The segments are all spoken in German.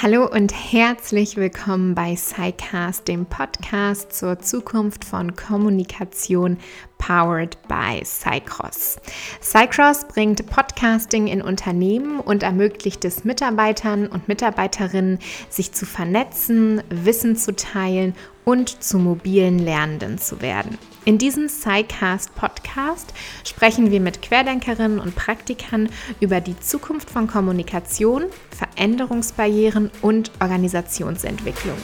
Hallo und herzlich willkommen bei SciCast, dem Podcast zur Zukunft von Kommunikation powered by Cycross. Cycross bringt Podcasting in Unternehmen und ermöglicht es Mitarbeitern und Mitarbeiterinnen, sich zu vernetzen, Wissen zu teilen und zu mobilen Lernenden zu werden. In diesem SciCast Podcast sprechen wir mit Querdenkerinnen und Praktikern über die Zukunft von Kommunikation, Veränderungsbarrieren und Organisationsentwicklung.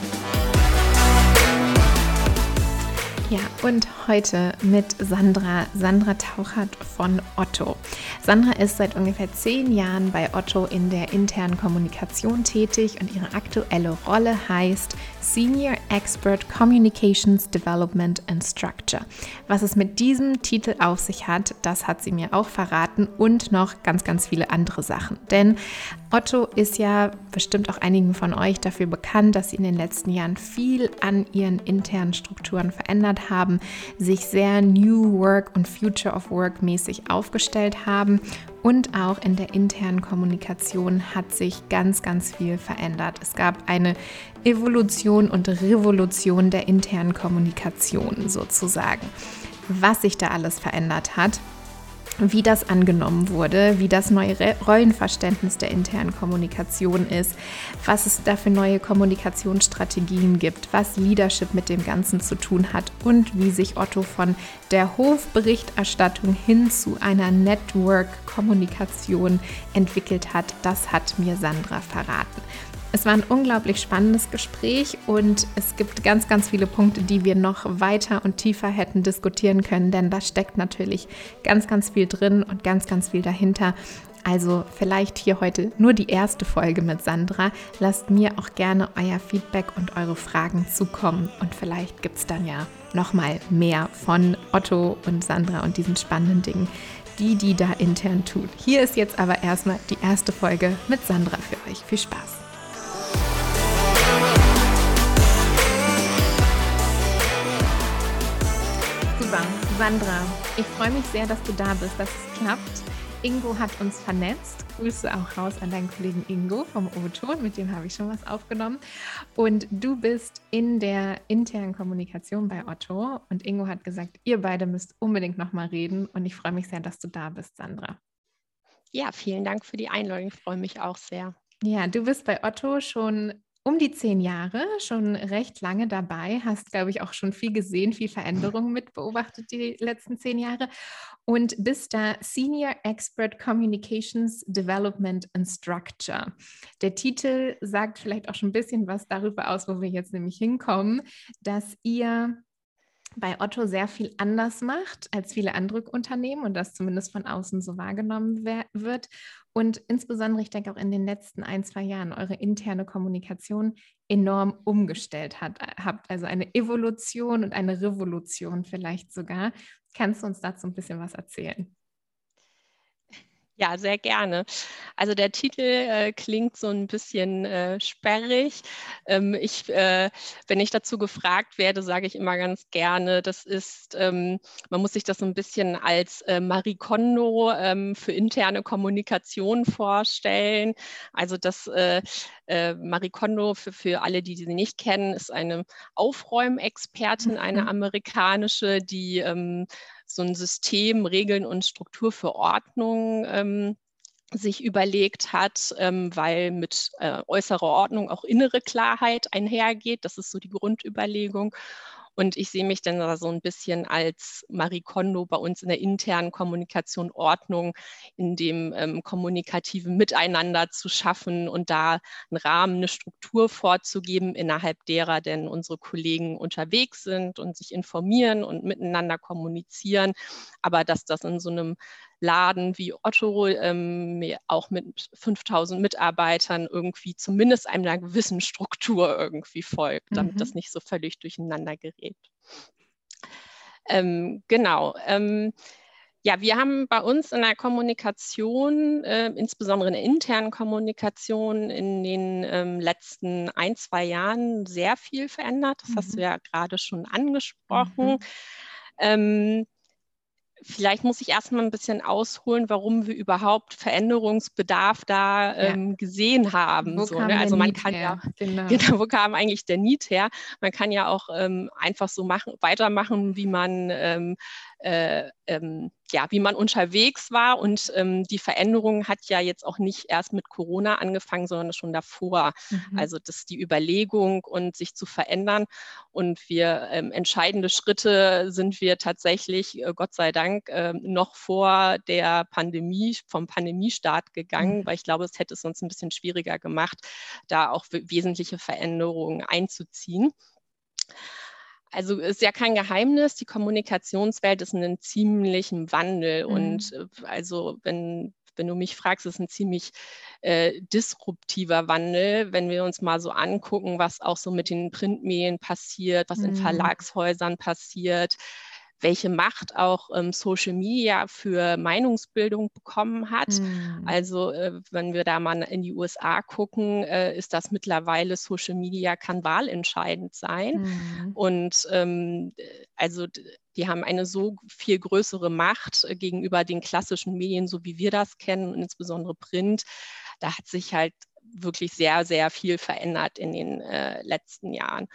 Ja, und heute mit Sandra, Sandra Tauchert von Otto. Sandra ist seit ungefähr zehn Jahren bei Otto in der internen Kommunikation tätig und ihre aktuelle Rolle heißt Senior Expert Communications Development and Structure. Was es mit diesem Titel auf sich hat, das hat sie mir auch verraten und noch ganz, ganz viele andere Sachen. Denn Otto ist ja bestimmt auch einigen von euch dafür bekannt, dass sie in den letzten Jahren viel an ihren internen Strukturen verändert haben, sich sehr New Work und Future of Work mäßig aufgestellt haben und auch in der internen Kommunikation hat sich ganz, ganz viel verändert. Es gab eine Evolution und Revolution der internen Kommunikation sozusagen. Was sich da alles verändert hat, wie das angenommen wurde, wie das neue Rollenverständnis der internen Kommunikation ist, was es da für neue Kommunikationsstrategien gibt, was Leadership mit dem Ganzen zu tun hat und wie sich Otto von der Hofberichterstattung hin zu einer Network-Kommunikation entwickelt hat, das hat mir Sandra verraten. Es war ein unglaublich spannendes Gespräch und es gibt ganz, ganz viele Punkte, die wir noch weiter und tiefer hätten diskutieren können, denn da steckt natürlich ganz, ganz viel drin und ganz, ganz viel dahinter. Also vielleicht hier heute nur die erste Folge mit Sandra. Lasst mir auch gerne euer Feedback und eure Fragen zukommen und vielleicht gibt es dann ja nochmal mehr von Otto und Sandra und diesen spannenden Dingen, die die da intern tut. Hier ist jetzt aber erstmal die erste Folge mit Sandra für euch. Viel Spaß! Sandra, ich freue mich sehr, dass du da bist, dass es klappt. Ingo hat uns vernetzt. Grüße auch raus an deinen Kollegen Ingo vom O-Ton, mit dem habe ich schon was aufgenommen. Und du bist in der internen Kommunikation bei Otto und Ingo hat gesagt, ihr beide müsst unbedingt nochmal reden und ich freue mich sehr, dass du da bist, Sandra. Ja, vielen Dank für die Einladung. Ich freue mich auch sehr. Ja, du bist bei Otto schon um die zehn Jahre, schon recht lange dabei, hast, glaube ich, auch schon viel gesehen, viel Veränderungen mit beobachtet die letzten zehn Jahre und bist da Senior Expert Communications Development and Structure. Der Titel sagt vielleicht auch schon ein bisschen was darüber aus, wo wir jetzt nämlich hinkommen, dass ihr bei Otto sehr viel anders macht als viele andere Unternehmen und das zumindest von außen so wahrgenommen wird. Und insbesondere, ich denke auch in den letzten ein, zwei Jahren eure interne Kommunikation enorm umgestellt hat, habt. Also eine Evolution und eine Revolution vielleicht sogar. Kannst du uns dazu ein bisschen was erzählen? Ja, sehr gerne. Also der Titel äh, klingt so ein bisschen äh, sperrig. Ähm, ich, äh, wenn ich dazu gefragt werde, sage ich immer ganz gerne, das ist, ähm, man muss sich das so ein bisschen als äh, Marie Kondo ähm, für interne Kommunikation vorstellen. Also das äh, äh, Marie Kondo, für, für alle, die sie nicht kennen, ist eine Aufräumexpertin, eine mhm. amerikanische, die ähm, so ein System, Regeln und Struktur für Ordnung ähm, sich überlegt hat, ähm, weil mit äh, äußerer Ordnung auch innere Klarheit einhergeht. Das ist so die Grundüberlegung. Und ich sehe mich dann da so ein bisschen als Marie Kondo bei uns in der internen Kommunikation Ordnung, in dem ähm, kommunikativen Miteinander zu schaffen und da einen Rahmen, eine Struktur vorzugeben, innerhalb derer denn unsere Kollegen unterwegs sind und sich informieren und miteinander kommunizieren. Aber dass das in so einem Laden wie Otto ähm, auch mit 5000 Mitarbeitern irgendwie zumindest einer gewissen Struktur irgendwie folgt, damit mhm. das nicht so völlig durcheinander gerät. Ähm, genau. Ähm, ja, wir haben bei uns in der Kommunikation, äh, insbesondere in der internen Kommunikation, in den ähm, letzten ein, zwei Jahren sehr viel verändert. Das mhm. hast du mhm. ja gerade schon angesprochen. Mhm. Ähm, vielleicht muss ich erstmal ein bisschen ausholen, warum wir überhaupt Veränderungsbedarf da ähm, ja. gesehen haben. Wo so, kam ne? Also man kann her? ja, genau. genau. wo kam eigentlich der Need her? Man kann ja auch ähm, einfach so machen, weitermachen, wie man ähm, äh, ähm, ja, wie man unterwegs war. Und ähm, die Veränderung hat ja jetzt auch nicht erst mit Corona angefangen, sondern schon davor. Mhm. Also das ist die Überlegung und sich zu verändern. Und wir ähm, entscheidende Schritte sind wir tatsächlich, äh, Gott sei Dank, äh, noch vor der Pandemie, vom Pandemiestart gegangen, mhm. weil ich glaube, es hätte es uns ein bisschen schwieriger gemacht, da auch wesentliche Veränderungen einzuziehen. Also ist ja kein Geheimnis, die Kommunikationswelt ist in einem ziemlichen Wandel. Mhm. Und äh, also wenn, wenn du mich fragst, ist ein ziemlich äh, disruptiver Wandel, wenn wir uns mal so angucken, was auch so mit den Printmedien passiert, was mhm. in Verlagshäusern passiert, welche Macht auch ähm, Social Media für Meinungsbildung bekommen hat. Mhm. Also äh, wenn wir da mal in die USA gucken, äh, ist das mittlerweile Social Media kann wahlentscheidend sein. Mhm. Und ähm, also die haben eine so viel größere Macht äh, gegenüber den klassischen Medien, so wie wir das kennen, und insbesondere Print. Da hat sich halt wirklich sehr, sehr viel verändert in den äh, letzten Jahren.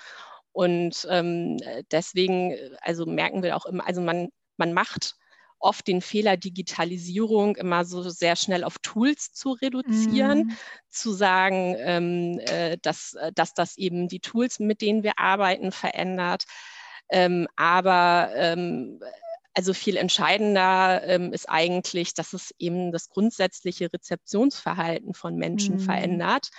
Und ähm, deswegen, also merken wir auch immer, also man, man macht oft den Fehler, Digitalisierung immer so sehr schnell auf Tools zu reduzieren, mhm. zu sagen, ähm, äh, dass, dass das eben die Tools, mit denen wir arbeiten, verändert. Ähm, aber ähm, also viel entscheidender ähm, ist eigentlich, dass es eben das grundsätzliche Rezeptionsverhalten von Menschen mhm. verändert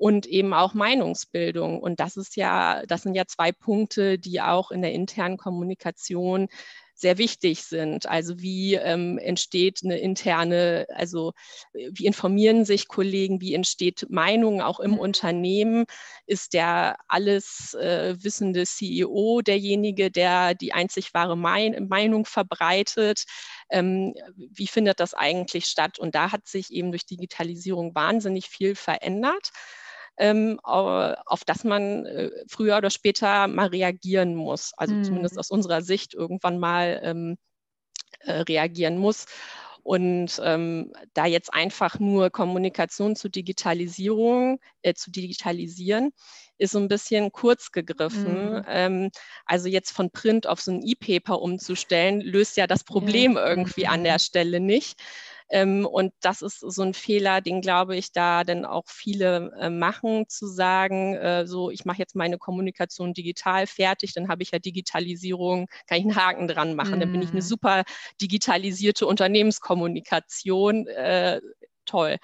und eben auch Meinungsbildung. Und das ist ja, das sind ja zwei Punkte, die auch in der internen Kommunikation sehr wichtig sind. Also wie ähm, entsteht eine interne, also wie informieren sich Kollegen, wie entsteht Meinung auch im mhm. Unternehmen? Ist der alles äh, wissende CEO derjenige, der die einzig wahre mein Meinung verbreitet? Ähm, wie findet das eigentlich statt? Und da hat sich eben durch Digitalisierung wahnsinnig viel verändert ähm, auf das man äh, früher oder später mal reagieren muss. Also mhm. zumindest aus unserer Sicht irgendwann mal ähm, äh, reagieren muss. Und ähm, da jetzt einfach nur Kommunikation zu Digitalisierung, äh, zu digitalisieren, ist so ein bisschen kurz gegriffen. Mhm. Ähm, also jetzt von Print auf so ein E-Paper umzustellen, löst ja das Problem ja. irgendwie mhm. an der Stelle nicht. Ähm, und das ist so ein Fehler, den glaube ich, da dann auch viele äh, machen, zu sagen, äh, so, ich mache jetzt meine Kommunikation digital fertig, dann habe ich ja Digitalisierung, kann ich einen Haken dran machen, mhm. dann bin ich eine mhm. super digitalisierte Unternehmenskommunikation. Äh, toll.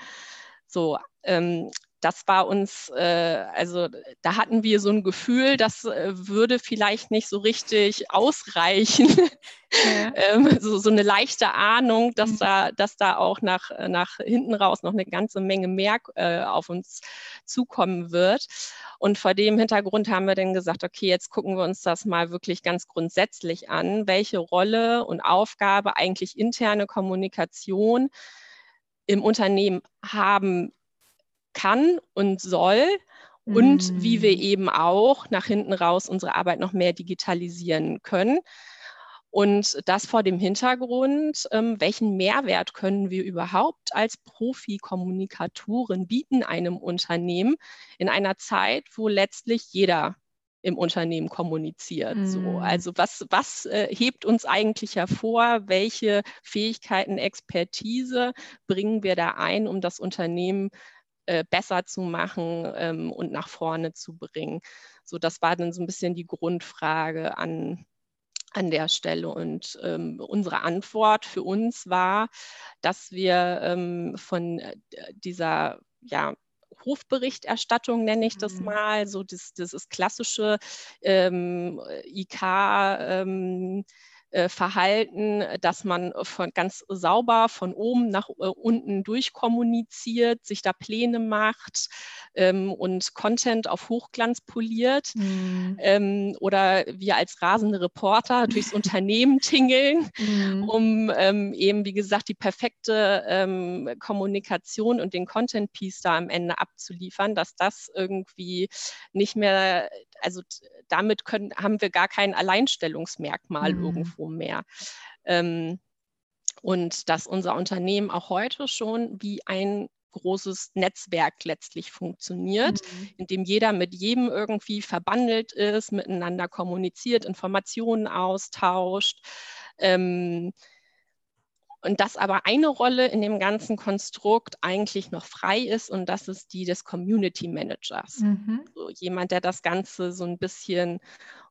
So, ähm, das war uns, äh, also da hatten wir so ein Gefühl, das äh, würde vielleicht nicht so richtig ausreichen. Ja. ähm, so, so, eine leichte Ahnung, dass, mhm. da, dass da auch nach, nach hinten raus noch eine ganze Menge mehr äh, auf uns zukommen wird. Und vor dem Hintergrund haben wir dann gesagt, okay, jetzt gucken wir uns das mal wirklich ganz grundsätzlich an, welche Rolle und Aufgabe eigentlich interne Kommunikation im Unternehmen haben kann und soll und mm. wie wir mm. eben auch nach hinten raus unsere Arbeit noch mehr digitalisieren können. Und das vor dem Hintergrund, ähm, welchen Mehrwert können wir überhaupt als Profi-Kommunikatoren bieten einem Unternehmen in einer Zeit, wo letztlich jeder im Unternehmen kommuniziert. Mm. So. Also was, was äh, hebt uns eigentlich hervor? Welche Fähigkeiten, Expertise bringen wir da ein, um das Unternehmen äh, besser zu machen ähm, und nach vorne zu bringen. So, das war dann so ein bisschen die Grundfrage an, an der Stelle. Und ähm, unsere Antwort für uns war, dass wir ähm, von äh, dieser ja, Hofberichterstattung nenne ich das mhm. mal, so das, das ist klassische ähm, IK. Äh, Verhalten, dass man von ganz sauber von oben nach äh, unten durchkommuniziert, sich da Pläne macht ähm, und Content auf Hochglanz poliert mhm. ähm, oder wir als rasende Reporter durchs Unternehmen tingeln, mhm. um ähm, eben, wie gesagt, die perfekte ähm, Kommunikation und den Content-Piece da am Ende abzuliefern, dass das irgendwie nicht mehr, also damit können, haben wir gar kein Alleinstellungsmerkmal mhm. irgendwo mehr. Ähm, und dass unser Unternehmen auch heute schon wie ein großes Netzwerk letztlich funktioniert, mhm. in dem jeder mit jedem irgendwie verbandelt ist, miteinander kommuniziert, Informationen austauscht. Ähm, und dass aber eine Rolle in dem ganzen Konstrukt eigentlich noch frei ist und das ist die des Community Managers. Mhm. So jemand, der das Ganze so ein bisschen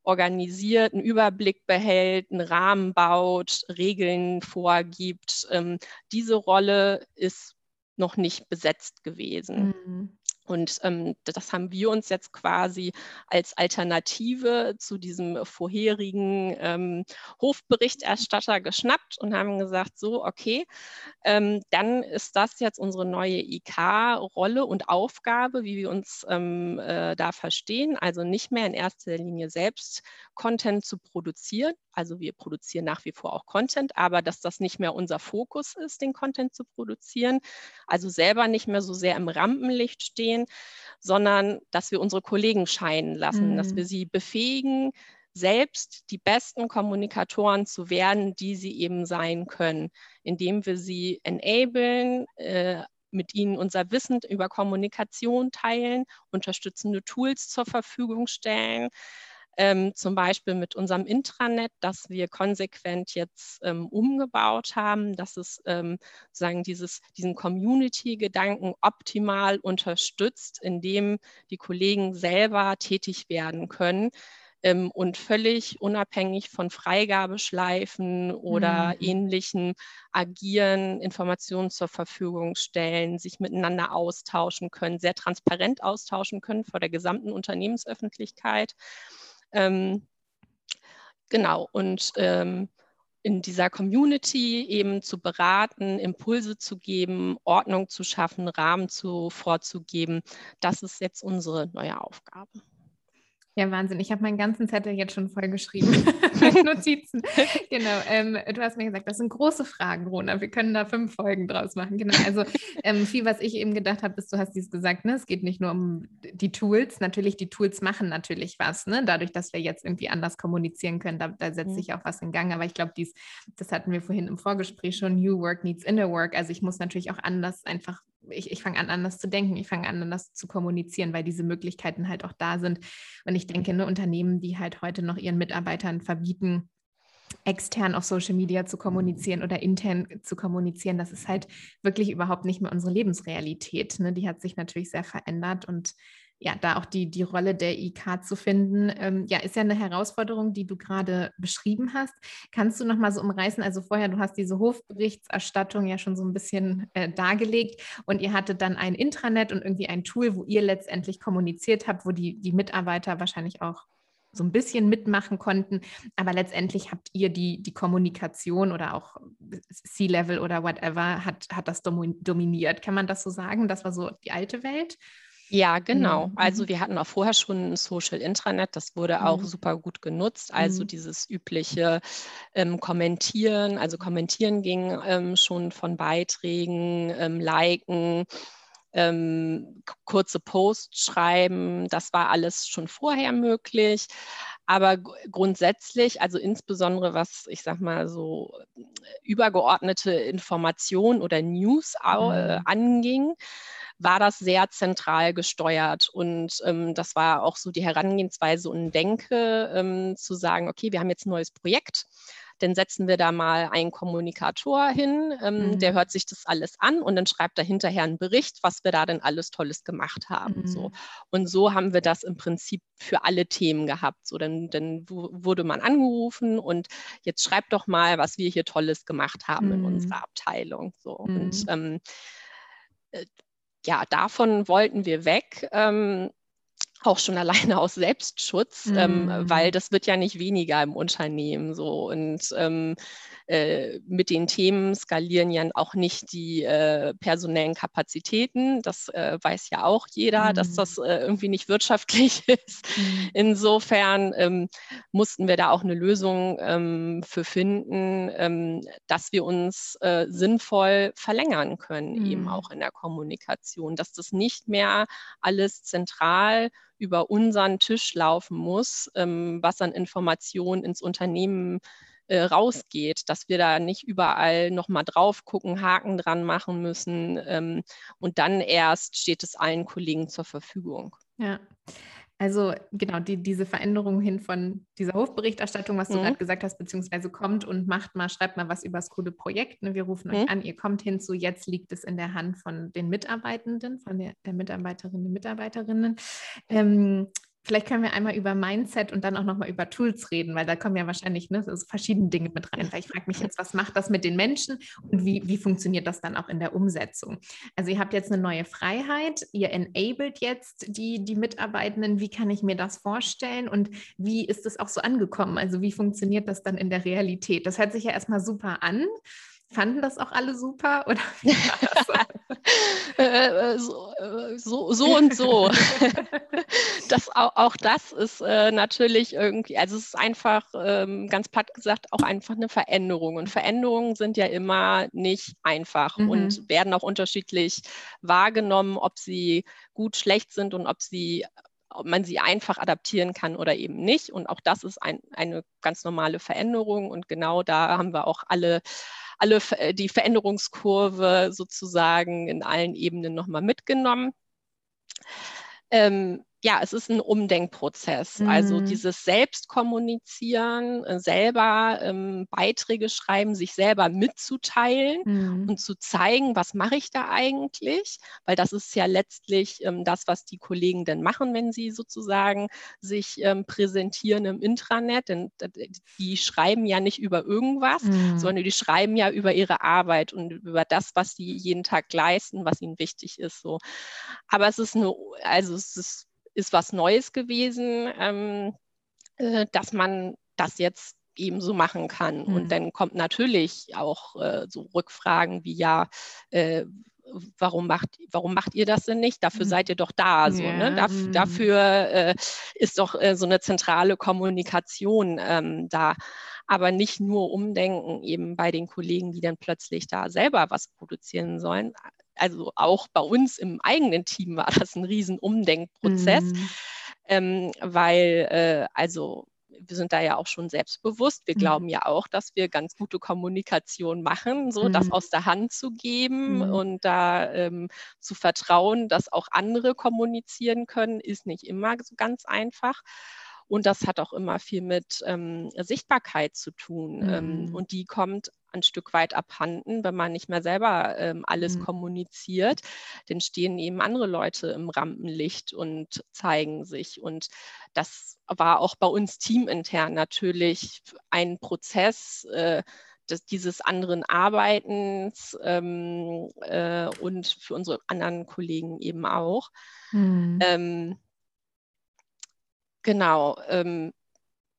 organisiert, einen Überblick behält, einen Rahmen baut, Regeln vorgibt. Ähm, diese Rolle ist noch nicht besetzt gewesen. Mhm. Und ähm, das haben wir uns jetzt quasi als Alternative zu diesem vorherigen ähm, Hofberichterstatter geschnappt und haben gesagt, so, okay, ähm, dann ist das jetzt unsere neue IK-Rolle und Aufgabe, wie wir uns ähm, äh, da verstehen. Also nicht mehr in erster Linie selbst Content zu produzieren. Also wir produzieren nach wie vor auch Content, aber dass das nicht mehr unser Fokus ist, den Content zu produzieren. Also selber nicht mehr so sehr im Rampenlicht stehen, sondern dass wir unsere Kollegen scheinen lassen, mhm. dass wir sie befähigen, selbst die besten Kommunikatoren zu werden, die sie eben sein können, indem wir sie enablen, äh, mit ihnen unser Wissen über Kommunikation teilen, unterstützende Tools zur Verfügung stellen, ähm, zum Beispiel mit unserem Intranet, das wir konsequent jetzt ähm, umgebaut haben, dass es ähm, sagen dieses, diesen Community-Gedanken optimal unterstützt, indem die Kollegen selber tätig werden können ähm, und völlig unabhängig von Freigabeschleifen oder mhm. ähnlichen agieren, Informationen zur Verfügung stellen, sich miteinander austauschen können, sehr transparent austauschen können vor der gesamten Unternehmensöffentlichkeit. Ähm, genau, und ähm, in dieser Community eben zu beraten, Impulse zu geben, Ordnung zu schaffen, Rahmen zu, vorzugeben, das ist jetzt unsere neue Aufgabe. Ja, Wahnsinn. Ich habe meinen ganzen Zettel jetzt schon vollgeschrieben. Notizen. genau. Ähm, du hast mir gesagt, das sind große Fragen, Rona. Wir können da fünf Folgen draus machen. Genau. Also ähm, viel, was ich eben gedacht habe, ist, du hast dies gesagt, ne? es geht nicht nur um die Tools. Natürlich, die Tools machen natürlich was. Ne? Dadurch, dass wir jetzt irgendwie anders kommunizieren können, da, da setzt sich auch was in Gang. Aber ich glaube, dies, das hatten wir vorhin im Vorgespräch schon, New Work needs Inner Work. Also ich muss natürlich auch anders einfach ich, ich fange an, anders zu denken, ich fange an, anders zu kommunizieren, weil diese Möglichkeiten halt auch da sind. Und ich denke, ne, Unternehmen, die halt heute noch ihren Mitarbeitern verbieten, extern auf Social Media zu kommunizieren oder intern zu kommunizieren, das ist halt wirklich überhaupt nicht mehr unsere Lebensrealität. Ne? Die hat sich natürlich sehr verändert und ja, da auch die, die Rolle der IK zu finden, ähm, ja, ist ja eine Herausforderung, die du gerade beschrieben hast. Kannst du noch mal so umreißen? Also vorher, du hast diese Hofberichterstattung ja schon so ein bisschen äh, dargelegt und ihr hattet dann ein Intranet und irgendwie ein Tool, wo ihr letztendlich kommuniziert habt, wo die, die Mitarbeiter wahrscheinlich auch so ein bisschen mitmachen konnten. Aber letztendlich habt ihr die, die Kommunikation oder auch C-Level oder whatever hat, hat das dominiert. Kann man das so sagen? Das war so die alte Welt? Ja, genau. Also mhm. wir hatten auch vorher schon ein Social Intranet, das wurde auch mhm. super gut genutzt. Also mhm. dieses übliche ähm, Kommentieren, also Kommentieren ging ähm, schon von Beiträgen, ähm, Liken, ähm, kurze Posts schreiben, das war alles schon vorher möglich. Aber grundsätzlich, also insbesondere was, ich sag mal, so übergeordnete Informationen oder News äh, anging, war das sehr zentral gesteuert. Und ähm, das war auch so die Herangehensweise und Denke, ähm, zu sagen, okay, wir haben jetzt ein neues Projekt. Dann setzen wir da mal einen Kommunikator hin, ähm, mhm. der hört sich das alles an und dann schreibt er hinterher einen Bericht, was wir da denn alles Tolles gemacht haben. Mhm. So. Und so haben wir das im Prinzip für alle Themen gehabt. So, dann, dann wurde man angerufen und jetzt schreibt doch mal, was wir hier Tolles gemacht haben mhm. in unserer Abteilung. So. Und mhm. ähm, äh, ja, davon wollten wir weg. Ähm, auch schon alleine aus Selbstschutz, mhm. ähm, weil das wird ja nicht weniger im Unternehmen so. Und ähm, äh, mit den Themen skalieren ja auch nicht die äh, personellen Kapazitäten. Das äh, weiß ja auch jeder, mhm. dass das äh, irgendwie nicht wirtschaftlich ist. Mhm. Insofern ähm, mussten wir da auch eine Lösung ähm, für finden, ähm, dass wir uns äh, sinnvoll verlängern können, eben mhm. auch in der Kommunikation, dass das nicht mehr alles zentral über unseren Tisch laufen muss, ähm, was an Informationen ins Unternehmen äh, rausgeht, dass wir da nicht überall nochmal drauf gucken, Haken dran machen müssen ähm, und dann erst steht es allen Kollegen zur Verfügung. Ja. Also genau, die, diese Veränderung hin von dieser Hofberichterstattung, was du mhm. gerade gesagt hast, beziehungsweise kommt und macht mal, schreibt mal was über das coole Projekt. Ne? Wir rufen mhm. euch an, ihr kommt hinzu, jetzt liegt es in der Hand von den Mitarbeitenden, von der, der Mitarbeiterinnen und Mitarbeiterinnen. Ähm, Vielleicht können wir einmal über Mindset und dann auch nochmal über Tools reden, weil da kommen ja wahrscheinlich ne, so verschiedene Dinge mit rein. Weil ich frage mich jetzt, was macht das mit den Menschen und wie, wie funktioniert das dann auch in der Umsetzung? Also ihr habt jetzt eine neue Freiheit, ihr enabled jetzt die, die Mitarbeitenden. Wie kann ich mir das vorstellen und wie ist es auch so angekommen? Also wie funktioniert das dann in der Realität? Das hört sich ja erstmal super an. Fanden das auch alle super oder so? Äh, äh, so, äh, so, so, und so. das, auch, auch das ist äh, natürlich irgendwie, also es ist einfach, ähm, ganz platt gesagt, auch einfach eine Veränderung. Und Veränderungen sind ja immer nicht einfach mhm. und werden auch unterschiedlich wahrgenommen, ob sie gut, schlecht sind und ob sie ob man sie einfach adaptieren kann oder eben nicht. Und auch das ist ein, eine ganz normale Veränderung. Und genau da haben wir auch alle alle äh, die Veränderungskurve sozusagen in allen Ebenen nochmal mitgenommen. Ähm, ja, es ist ein Umdenkprozess. Also mhm. Also dieses Selbstkommunizieren, äh, selber ähm, Beiträge schreiben, sich selber mitzuteilen mhm. und zu zeigen, was mache ich da eigentlich? Weil das ist ja letztlich ähm, das, was die Kollegen dann machen, wenn sie sozusagen sich ähm, präsentieren im Intranet. Denn die schreiben ja nicht über irgendwas, mhm. sondern die schreiben ja über ihre Arbeit und über das, was sie jeden Tag leisten, was ihnen wichtig ist. So. Aber es ist eine, also es ist ist was Neues gewesen, ähm, äh, dass man das jetzt eben so machen kann. Mhm. Und dann kommt natürlich auch äh, so Rückfragen wie ja, äh, warum macht, warum macht ihr das denn nicht? Dafür mhm. seid ihr doch da. So, yeah. ne? Daf mhm. Dafür äh, ist doch äh, so eine zentrale Kommunikation ähm, da. Aber nicht nur Umdenken eben bei den Kollegen, die dann plötzlich da selber was produzieren sollen, also auch bei uns im eigenen Team war das ein riesen Umdenkprozess, mhm. ähm, weil äh, also wir sind da ja auch schon selbstbewusst. Wir mhm. glauben ja auch, dass wir ganz gute Kommunikation machen, so mhm. das aus der Hand zu geben mhm. und da ähm, zu vertrauen, dass auch andere kommunizieren können, ist nicht immer so ganz einfach. Und das hat auch immer viel mit ähm, Sichtbarkeit zu tun. Ähm, mhm. und die kommt ein Stück weit abhanden, wenn man nicht mehr selber ähm, alles mhm. kommuniziert. Dann stehen eben andere Leute im Rampenlicht und zeigen sich. Und das war auch bei uns teamintern natürlich ein Prozess. Äh, des, dieses anderen Arbeitens ähm, äh, und für unsere anderen Kollegen eben auch. Mhm. Ähm, genau. Ähm,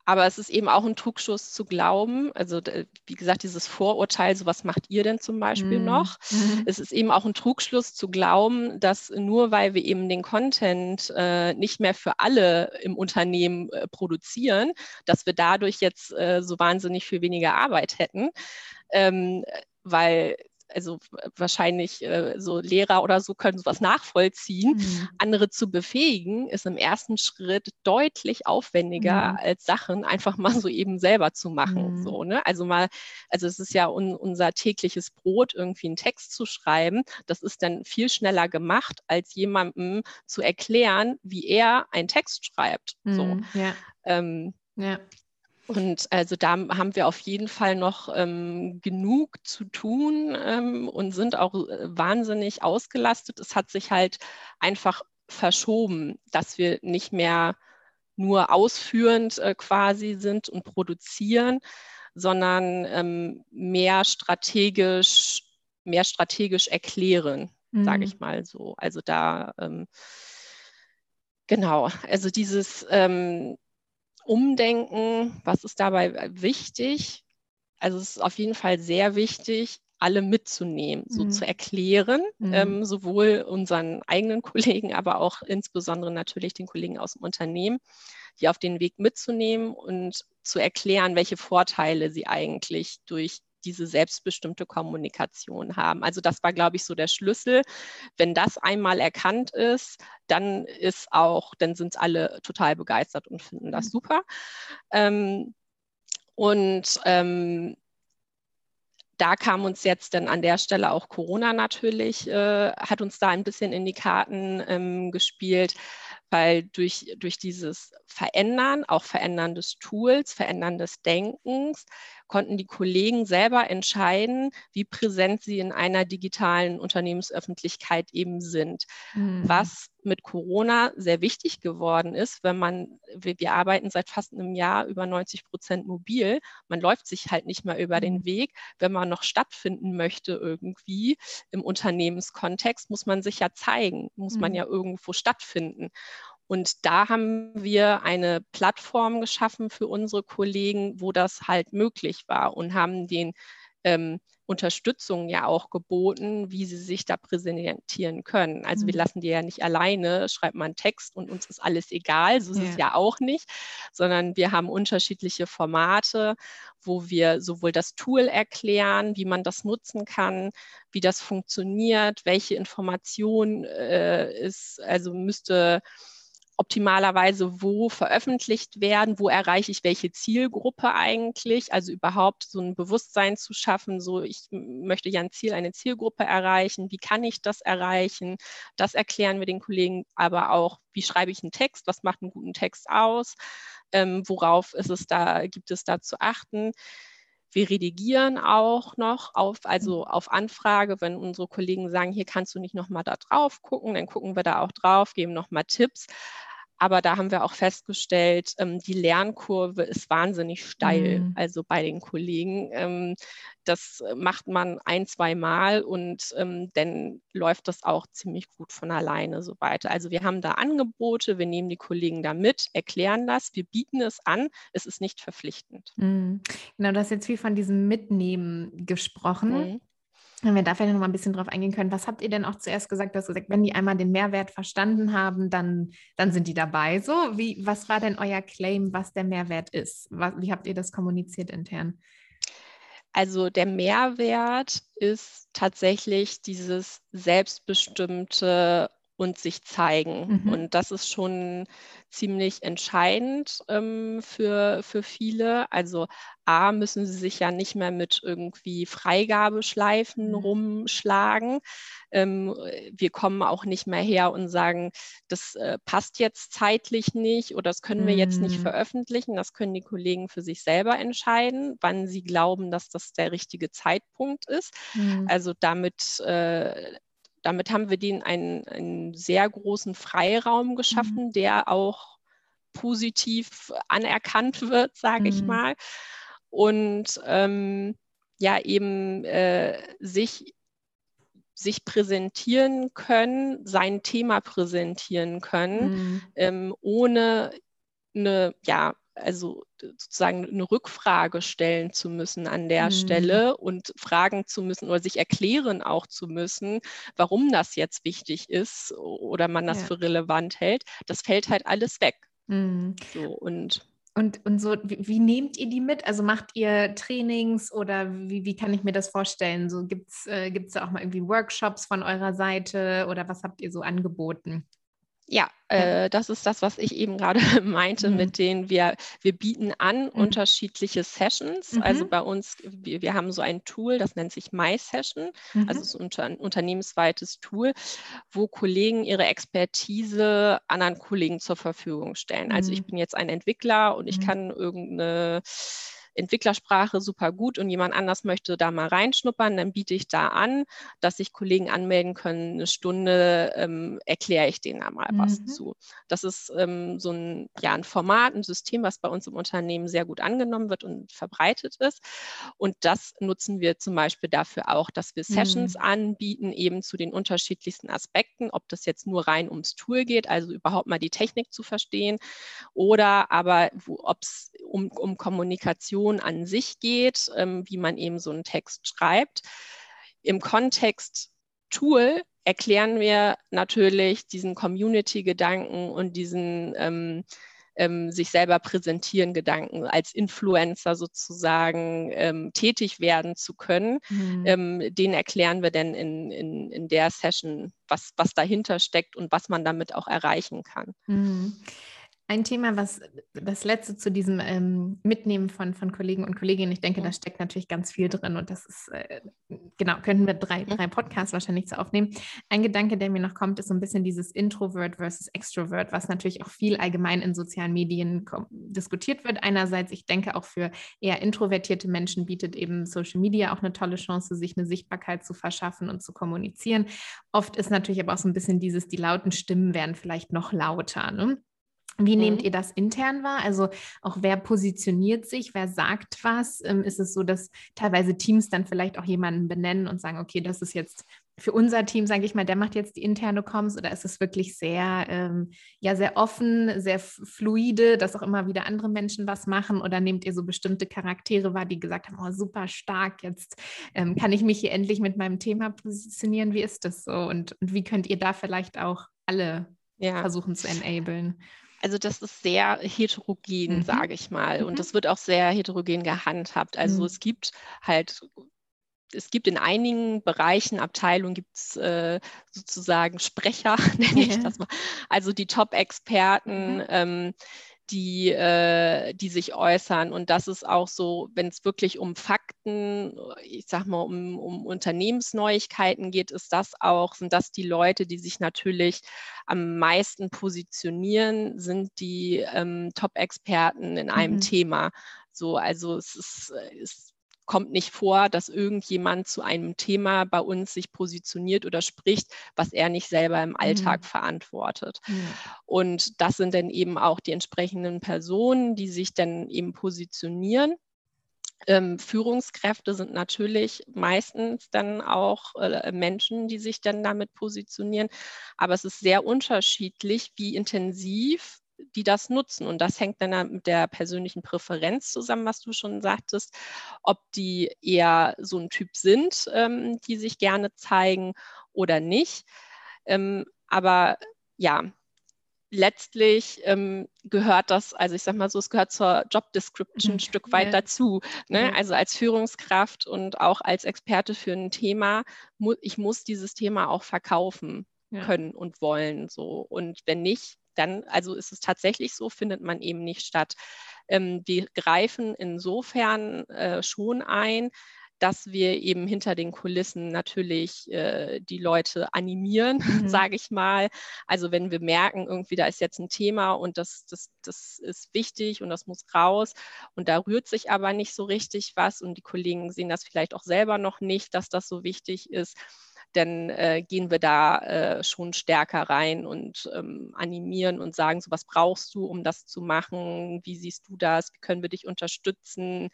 aber es ist eben auch ein Trugschuss zu glauben. Also wie gesagt, dieses Vorurteil, so was macht ihr denn zum Beispiel mhm. noch? Mhm. Es ist eben auch ein Trugschluss zu glauben, dass nur weil wir eben den Content äh, nicht mehr für alle im Unternehmen äh, produzieren, dass wir dadurch jetzt äh, so wahnsinnig viel weniger Arbeit hätten. Ähm, weil also wahrscheinlich äh, so Lehrer oder so können sowas nachvollziehen. Mhm. Andere zu befähigen, ist im ersten Schritt deutlich aufwendiger mhm. als Sachen einfach mal so eben selber zu machen. Mhm. So, ne? Also mal, also es ist ja un, unser tägliches Brot, irgendwie einen Text zu schreiben. Das ist dann viel schneller gemacht, als jemandem zu erklären, wie er einen Text schreibt. So. Mhm. Ja. Ähm, ja. Und also da haben wir auf jeden Fall noch ähm, genug zu tun ähm, und sind auch äh, wahnsinnig ausgelastet. Es hat sich halt einfach verschoben, dass wir nicht mehr nur ausführend äh, quasi sind und produzieren, sondern ähm, mehr strategisch, mehr strategisch erklären, mhm. sage ich mal so. Also da ähm, genau, also dieses ähm, umdenken. Was ist dabei wichtig? Also es ist auf jeden Fall sehr wichtig, alle mitzunehmen, so mhm. zu erklären, mhm. ähm, sowohl unseren eigenen Kollegen, aber auch insbesondere natürlich den Kollegen aus dem Unternehmen, die auf den Weg mitzunehmen und zu erklären, welche Vorteile sie eigentlich durch diese selbstbestimmte Kommunikation haben. Also das war, glaube ich, so der Schlüssel. Wenn das einmal erkannt ist, dann ist auch, dann sind alle total begeistert und finden das mhm. super. Ähm, Und ähm, da kam uns jetzt dann an der Stelle auch Corona natürlich, äh, hat uns da ein bisschen in die Karten ähm, gespielt, weil durch, durch dieses Verändern, auch Verändern des Tools, Verändern des Denkens, konnten die Kollegen selber entscheiden, wie präsent sie in einer digitalen Unternehmensöffentlichkeit eben sind. Mhm. Was mit Corona sehr wichtig geworden ist, wenn man, wir, wir, arbeiten seit fast einem Jahr über 90 Prozent mobil. Man läuft sich halt nicht mehr über mhm. den Weg. Wenn man noch stattfinden möchte irgendwie im Unternehmenskontext, muss man sich ja zeigen, muss mhm. man ja irgendwo stattfinden. Und da haben wir eine Plattform geschaffen für unsere Kollegen, wo das halt möglich war und haben den ähm, Unterstützung ja auch geboten, wie sie sich da präsentieren können. Also mhm. wir lassen die ja nicht alleine, schreibt man einen Text und uns ist alles egal, so ist ja. es ja auch nicht, sondern wir haben unterschiedliche Formate, wo wir sowohl das Tool erklären, wie man das nutzen kann, wie das funktioniert, welche Information äh, ist, also müsste optimalerweise wo veröffentlicht werden, wo erreiche ich welche Zielgruppe eigentlich, also überhaupt so ein Bewusstsein zu schaffen, so ich möchte ja ein Ziel, eine Zielgruppe erreichen, wie kann ich das erreichen, das erklären wir den Kollegen, aber auch, wie schreibe ich einen Text, was macht einen guten Text aus, ähm, worauf ist es da, gibt es da zu achten. Wir redigieren auch noch auf, also auf Anfrage, wenn unsere Kollegen sagen, hier kannst du nicht nochmal da drauf gucken, dann gucken wir da auch drauf, geben nochmal Tipps. Aber da haben wir auch festgestellt, ähm, die Lernkurve ist wahnsinnig steil, mhm. also bei den Kollegen. Ähm, das macht man ein, zwei Mal und ähm, dann läuft das auch ziemlich gut von alleine so weiter. Also wir haben da Angebote, wir nehmen die Kollegen da mit, erklären das, wir bieten es an, es ist nicht verpflichtend. Mhm. Genau, du hast jetzt viel von diesem Mitnehmen gesprochen. Mhm. Wenn wir da vielleicht noch mal ein bisschen drauf eingehen können, was habt ihr denn auch zuerst gesagt? Du hast gesagt, wenn die einmal den Mehrwert verstanden haben, dann, dann sind die dabei. So, wie, was war denn euer Claim, was der Mehrwert ist? Was, wie habt ihr das kommuniziert intern? Also der Mehrwert ist tatsächlich dieses selbstbestimmte und sich zeigen. Mhm. Und das ist schon ziemlich entscheidend ähm, für, für viele. Also A, müssen sie sich ja nicht mehr mit irgendwie Freigabeschleifen mhm. rumschlagen. Ähm, wir kommen auch nicht mehr her und sagen, das äh, passt jetzt zeitlich nicht oder das können wir mhm. jetzt nicht mhm. veröffentlichen. Das können die Kollegen für sich selber entscheiden, wann sie glauben, dass das der richtige Zeitpunkt ist. Mhm. Also damit äh, damit haben wir denen einen, einen sehr großen Freiraum geschaffen, mhm. der auch positiv anerkannt wird, sage mhm. ich mal. Und ähm, ja, eben äh, sich, sich präsentieren können, sein Thema präsentieren können, mhm. ähm, ohne eine, ja, also sozusagen eine Rückfrage stellen zu müssen an der mhm. Stelle und fragen zu müssen oder sich erklären auch zu müssen, warum das jetzt wichtig ist oder man das ja. für relevant hält, das fällt halt alles weg. Mhm. So, und und, und so, wie, wie, nehmt ihr die mit? Also macht ihr Trainings oder wie, wie kann ich mir das vorstellen? So gibt es äh, da auch mal irgendwie Workshops von eurer Seite oder was habt ihr so angeboten? Ja, äh, das ist das, was ich eben gerade meinte, mhm. mit denen wir, wir bieten an mhm. unterschiedliche Sessions. Mhm. Also bei uns, wir, wir, haben so ein Tool, das nennt sich MySession, mhm. also so ein unternehmensweites Tool, wo Kollegen ihre Expertise anderen Kollegen zur Verfügung stellen. Also ich mhm. bin jetzt ein Entwickler und ich mhm. kann irgendeine Entwicklersprache super gut und jemand anders möchte da mal reinschnuppern, dann biete ich da an, dass sich Kollegen anmelden können. Eine Stunde ähm, erkläre ich denen einmal mhm. was zu. Das ist ähm, so ein, ja, ein Format, ein System, was bei uns im Unternehmen sehr gut angenommen wird und verbreitet ist. Und das nutzen wir zum Beispiel dafür auch, dass wir Sessions mhm. anbieten, eben zu den unterschiedlichsten Aspekten, ob das jetzt nur rein ums Tool geht, also überhaupt mal die Technik zu verstehen, oder aber ob es um, um Kommunikation Kommunikation an sich geht, ähm, wie man eben so einen Text schreibt. Im Kontext Tool erklären wir natürlich diesen Community-Gedanken und diesen ähm, ähm, sich selber präsentieren Gedanken, als Influencer sozusagen ähm, tätig werden zu können. Mhm. Ähm, den erklären wir dann in, in, in der Session, was, was dahinter steckt und was man damit auch erreichen kann. Mhm. Ein Thema, was das letzte zu diesem ähm, Mitnehmen von, von Kollegen und Kolleginnen, ich denke, da steckt natürlich ganz viel drin und das ist, äh, genau, könnten wir drei, drei Podcasts wahrscheinlich zu aufnehmen. Ein Gedanke, der mir noch kommt, ist so ein bisschen dieses Introvert versus Extrovert, was natürlich auch viel allgemein in sozialen Medien diskutiert wird. Einerseits, ich denke auch für eher introvertierte Menschen bietet eben Social Media auch eine tolle Chance, sich eine Sichtbarkeit zu verschaffen und zu kommunizieren. Oft ist natürlich aber auch so ein bisschen dieses, die lauten Stimmen werden vielleicht noch lauter. Ne? Wie mhm. nehmt ihr das intern wahr? Also auch wer positioniert sich, wer sagt was? Ähm, ist es so, dass teilweise Teams dann vielleicht auch jemanden benennen und sagen, okay, das ist jetzt für unser Team, sage ich mal, der macht jetzt die interne Comms oder ist es wirklich sehr, ähm, ja, sehr offen, sehr fluide, dass auch immer wieder andere Menschen was machen oder nehmt ihr so bestimmte Charaktere wahr, die gesagt haben, oh, super stark, jetzt ähm, kann ich mich hier endlich mit meinem Thema positionieren. Wie ist das so? Und, und wie könnt ihr da vielleicht auch alle ja. versuchen zu enablen? Also das ist sehr heterogen, mhm. sage ich mal. Und mhm. das wird auch sehr heterogen gehandhabt. Also mhm. es gibt halt es gibt in einigen Bereichen, Abteilungen gibt es äh, sozusagen Sprecher, nenne ich das mal. Also die Top-Experten, mhm. ähm, die, äh, die sich äußern. Und das ist auch so, wenn es wirklich um Fakten, ich sag mal, um, um Unternehmensneuigkeiten geht, ist das auch, sind das die Leute, die sich natürlich am meisten positionieren, sind die ähm, Top-Experten in einem mhm. Thema. So, also es ist, ist kommt nicht vor, dass irgendjemand zu einem Thema bei uns sich positioniert oder spricht, was er nicht selber im Alltag mhm. verantwortet. Mhm. Und das sind dann eben auch die entsprechenden Personen, die sich dann eben positionieren. Ähm, Führungskräfte sind natürlich meistens dann auch äh, Menschen, die sich dann damit positionieren. Aber es ist sehr unterschiedlich, wie intensiv die das nutzen. Und das hängt dann mit der persönlichen Präferenz zusammen, was du schon sagtest, ob die eher so ein Typ sind, ähm, die sich gerne zeigen oder nicht. Ähm, aber ja, letztlich ähm, gehört das, also ich sage mal so, es gehört zur Job Description ein mhm. Stück weit ja. dazu. Ne? Ja. Also als Führungskraft und auch als Experte für ein Thema, mu ich muss dieses Thema auch verkaufen ja. können und wollen. So. Und wenn nicht, dann, also ist es tatsächlich so, findet man eben nicht statt. Ähm, wir greifen insofern äh, schon ein, dass wir eben hinter den Kulissen natürlich äh, die Leute animieren, mhm. sage ich mal. Also wenn wir merken, irgendwie da ist jetzt ein Thema und das, das, das ist wichtig und das muss raus und da rührt sich aber nicht so richtig was und die Kollegen sehen das vielleicht auch selber noch nicht, dass das so wichtig ist, dann äh, gehen wir da äh, schon stärker rein und ähm, animieren und sagen, so was brauchst du, um das zu machen? Wie siehst du das? Wie können wir dich unterstützen?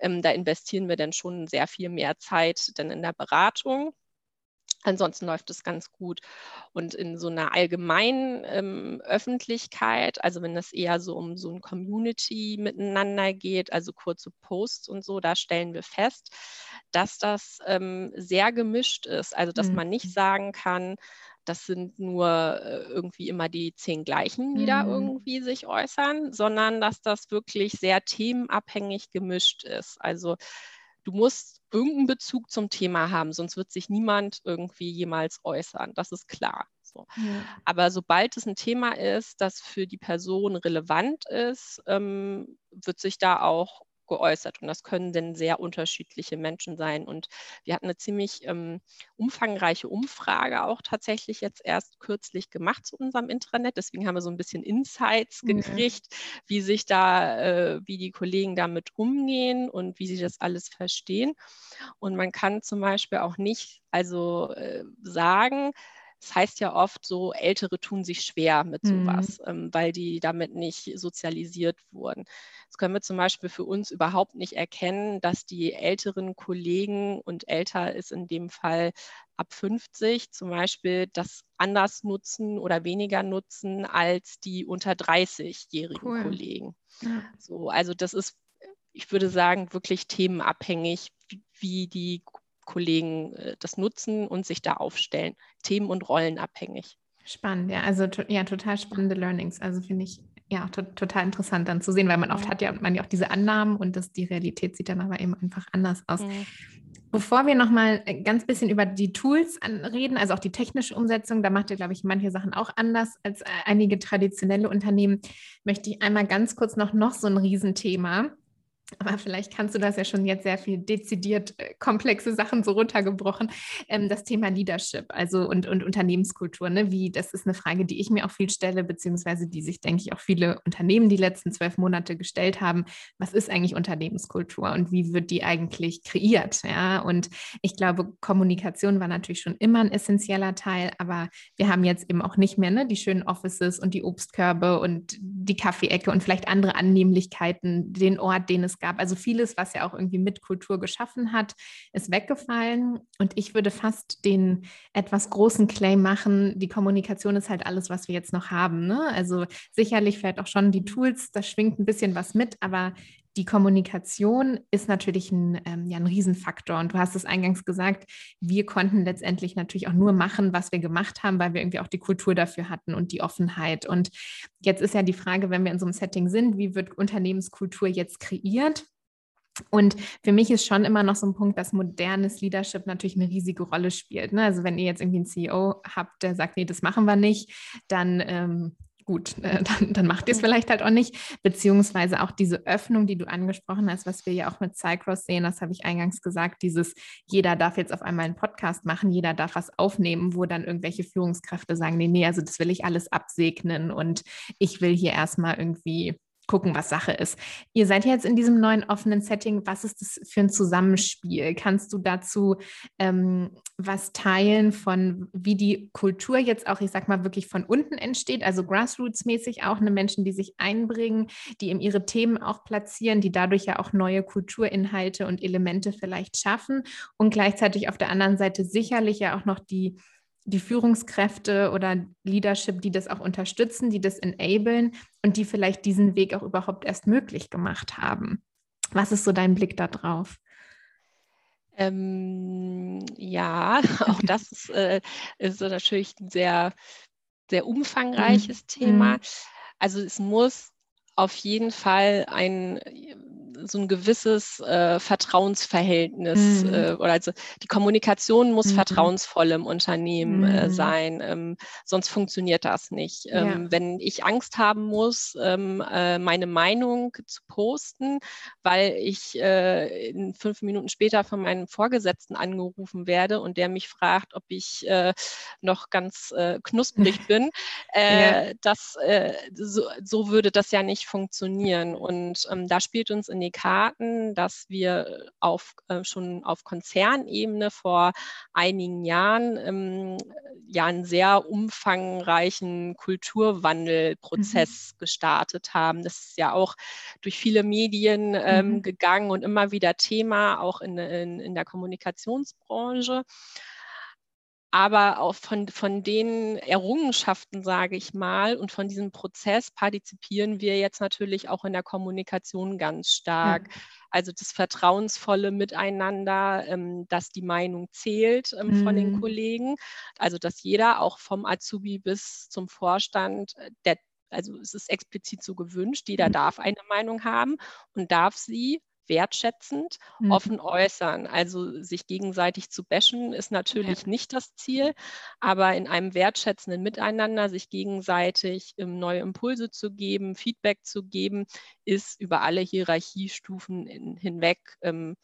Ähm, da investieren wir dann schon sehr viel mehr Zeit dann in der Beratung. Ansonsten läuft es ganz gut. Und in so einer allgemeinen ähm, Öffentlichkeit, also wenn es eher so um so ein Community miteinander geht, also kurze Posts und so, da stellen wir fest, dass das ähm, sehr gemischt ist. Also dass mhm. man nicht sagen kann, das sind nur äh, irgendwie immer die zehn gleichen, die mhm. da irgendwie sich äußern, sondern dass das wirklich sehr themenabhängig gemischt ist. Also du musst irgendeinen Bezug zum Thema haben, sonst wird sich niemand irgendwie jemals äußern. Das ist klar. So. Ja. Aber sobald es ein Thema ist, das für die Person relevant ist, ähm, wird sich da auch geäußert. Und das können dann sehr unterschiedliche Menschen sein. Und wir hatten eine ziemlich ähm, umfangreiche Umfrage auch tatsächlich jetzt erst kürzlich gemacht zu unserem Intranet. Deswegen haben wir so ein bisschen Insights gekriegt, ja. wie sich da, äh, wie die Kollegen damit umgehen und wie sie das alles verstehen. Und man kann zum Beispiel auch nicht also äh, sagen, das heißt ja oft so, Ältere tun sich schwer mit sowas, mhm. ähm, weil die damit nicht sozialisiert wurden. Das können wir zum Beispiel für uns überhaupt nicht erkennen, dass die älteren Kollegen und älter ist in dem Fall ab 50 zum Beispiel das anders nutzen oder weniger nutzen als die unter 30-jährigen cool. Kollegen. Ja. So, also das ist, ich würde sagen, wirklich themenabhängig, wie die Kollegen äh, das nutzen und sich da aufstellen. Themen- und Rollen abhängig. Spannend, ja, also ja, total spannende Learnings. Also finde ich ja to total interessant dann zu sehen, weil man oft hat ja man ja auch diese Annahmen und das, die Realität sieht dann aber eben einfach anders aus. Mhm. Bevor wir nochmal äh, ganz bisschen über die Tools reden, also auch die technische Umsetzung, da macht ihr, glaube ich, manche Sachen auch anders als äh, einige traditionelle Unternehmen, möchte ich einmal ganz kurz noch, noch so ein Riesenthema aber vielleicht kannst du das ja schon jetzt sehr viel dezidiert äh, komplexe Sachen so runtergebrochen. Ähm, das Thema Leadership, also und, und Unternehmenskultur, ne? Wie, das ist eine Frage, die ich mir auch viel stelle, beziehungsweise die sich, denke ich, auch viele Unternehmen die letzten zwölf Monate gestellt haben. Was ist eigentlich Unternehmenskultur und wie wird die eigentlich kreiert? Ja, und ich glaube, Kommunikation war natürlich schon immer ein essentieller Teil, aber wir haben jetzt eben auch nicht mehr ne, die schönen Offices und die Obstkörbe und die Kaffeeecke und vielleicht andere Annehmlichkeiten, den Ort, den es gab. Also vieles, was ja auch irgendwie mit Kultur geschaffen hat, ist weggefallen. Und ich würde fast den etwas großen Claim machen, die Kommunikation ist halt alles, was wir jetzt noch haben. Ne? Also sicherlich vielleicht auch schon die Tools, da schwingt ein bisschen was mit, aber die Kommunikation ist natürlich ein, ähm, ja, ein Riesenfaktor. Und du hast es eingangs gesagt, wir konnten letztendlich natürlich auch nur machen, was wir gemacht haben, weil wir irgendwie auch die Kultur dafür hatten und die Offenheit. Und jetzt ist ja die Frage, wenn wir in so einem Setting sind, wie wird Unternehmenskultur jetzt kreiert? Und für mich ist schon immer noch so ein Punkt, dass modernes Leadership natürlich eine riesige Rolle spielt. Ne? Also wenn ihr jetzt irgendwie einen CEO habt, der sagt, nee, das machen wir nicht, dann ähm, gut, äh, dann, dann macht ihr es vielleicht halt auch nicht. Beziehungsweise auch diese Öffnung, die du angesprochen hast, was wir ja auch mit Cycross sehen, das habe ich eingangs gesagt, dieses, jeder darf jetzt auf einmal einen Podcast machen, jeder darf was aufnehmen, wo dann irgendwelche Führungskräfte sagen, nee, nee, also das will ich alles absegnen und ich will hier erstmal irgendwie gucken, was Sache ist. Ihr seid jetzt in diesem neuen offenen Setting. Was ist das für ein Zusammenspiel? Kannst du dazu ähm, was teilen von, wie die Kultur jetzt auch, ich sag mal, wirklich von unten entsteht? Also Grassroots-mäßig auch eine Menschen, die sich einbringen, die eben ihre Themen auch platzieren, die dadurch ja auch neue Kulturinhalte und Elemente vielleicht schaffen und gleichzeitig auf der anderen Seite sicherlich ja auch noch die die Führungskräfte oder Leadership, die das auch unterstützen, die das enablen und die vielleicht diesen Weg auch überhaupt erst möglich gemacht haben. Was ist so dein Blick da drauf? Ähm, ja, auch das ist, äh, ist natürlich ein sehr, sehr umfangreiches mhm. Thema. Also es muss auf jeden Fall ein so ein gewisses äh, Vertrauensverhältnis mhm. äh, oder also die Kommunikation muss mhm. vertrauensvoll im Unternehmen äh, mhm. sein, ähm, sonst funktioniert das nicht. Ähm, ja. Wenn ich Angst haben muss, ähm, äh, meine Meinung zu posten, weil ich äh, in fünf Minuten später von meinem Vorgesetzten angerufen werde und der mich fragt, ob ich äh, noch ganz knusprig bin, ja. das so, so, würde das ja nicht funktionieren. Und ähm, da spielt uns in die Karten, dass wir auf, äh, schon auf Konzernebene vor einigen Jahren ähm, ja einen sehr umfangreichen Kulturwandelprozess mhm. gestartet haben. Das ist ja auch durch viele Medien ähm, mhm. gegangen und immer wieder Thema, auch in, in, in der Kommunikationsbranche aber auch von, von den Errungenschaften, sage ich mal, und von diesem Prozess partizipieren wir jetzt natürlich auch in der Kommunikation ganz stark. Ja. Also das vertrauensvolle Miteinander, ähm, dass die Meinung zählt ähm, mhm. von den mhm. Kollegen. Also dass jeder, auch vom Azubi bis zum Vorstand, äh, der also es ist explizit so gewünscht, jeder mhm. darf eine Meinung haben und darf sie wertschätzend mhm. offen äußern. Also sich gegenseitig zu bashen ist natürlich ja. nicht das Ziel, aber in einem wertschätzenden Miteinander sich gegenseitig ähm, neue Impulse zu geben, Feedback zu geben, ist über alle Hierarchiestufen in, hinweg ähm,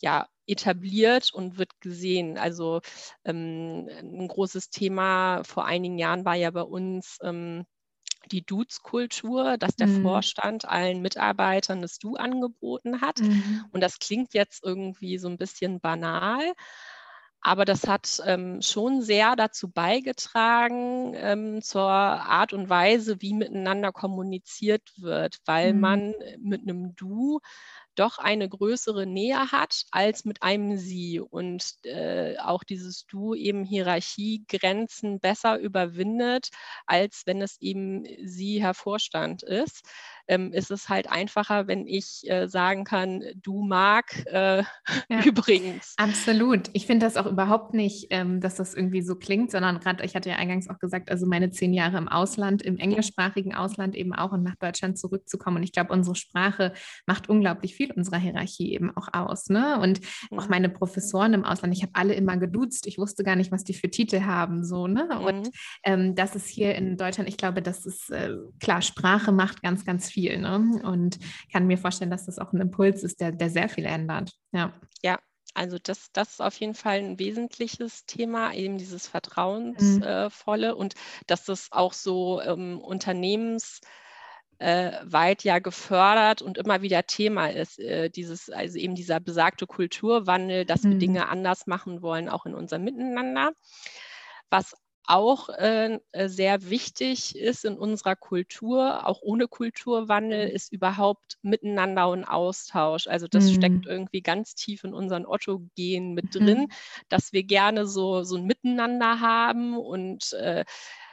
ja, etabliert und wird gesehen. Also ähm, ein großes Thema vor einigen Jahren war ja bei uns ähm, die Dudes-Kultur, dass der mhm. Vorstand allen Mitarbeitern das Du angeboten hat. Mhm. Und das klingt jetzt irgendwie so ein bisschen banal. Aber das hat ähm, schon sehr dazu beigetragen ähm, zur Art und Weise, wie miteinander kommuniziert wird, weil mhm. man mit einem Du doch eine größere Nähe hat als mit einem Sie. Und äh, auch dieses Du eben Hierarchiegrenzen besser überwindet, als wenn es eben Sie Herr Vorstand ist ähm, ist es halt einfacher, wenn ich äh, sagen kann, du mag äh, ja, übrigens. Absolut. Ich finde das auch überhaupt nicht, ähm, dass das irgendwie so klingt, sondern gerade, ich hatte ja eingangs auch gesagt, also meine zehn Jahre im Ausland, im englischsprachigen Ausland eben auch und nach Deutschland zurückzukommen. Und ich glaube, unsere Sprache macht unglaublich viel unserer Hierarchie eben auch aus. Ne? Und mhm. auch meine Professoren im Ausland, ich habe alle immer geduzt, ich wusste gar nicht, was die für Titel haben. So, ne? Mhm. Und ähm, das ist hier in Deutschland, ich glaube, das ist äh, klar, Sprache macht ganz, ganz viel. Ne? Und kann mir vorstellen, dass das auch ein Impuls ist, der, der sehr viel ändert. Ja. Ja, also das, das ist auf jeden Fall ein wesentliches Thema, eben dieses Vertrauensvolle mhm. und dass das auch so ähm, unternehmensweit äh, ja gefördert und immer wieder Thema ist, äh, dieses, also eben dieser besagte Kulturwandel, dass mhm. wir Dinge anders machen wollen, auch in unserem Miteinander. Was auch äh, äh, sehr wichtig ist in unserer Kultur, auch ohne Kulturwandel, mhm. ist überhaupt Miteinander und Austausch. Also das mhm. steckt irgendwie ganz tief in unseren Otto-Gen mit drin, mhm. dass wir gerne so, so ein Miteinander haben und äh,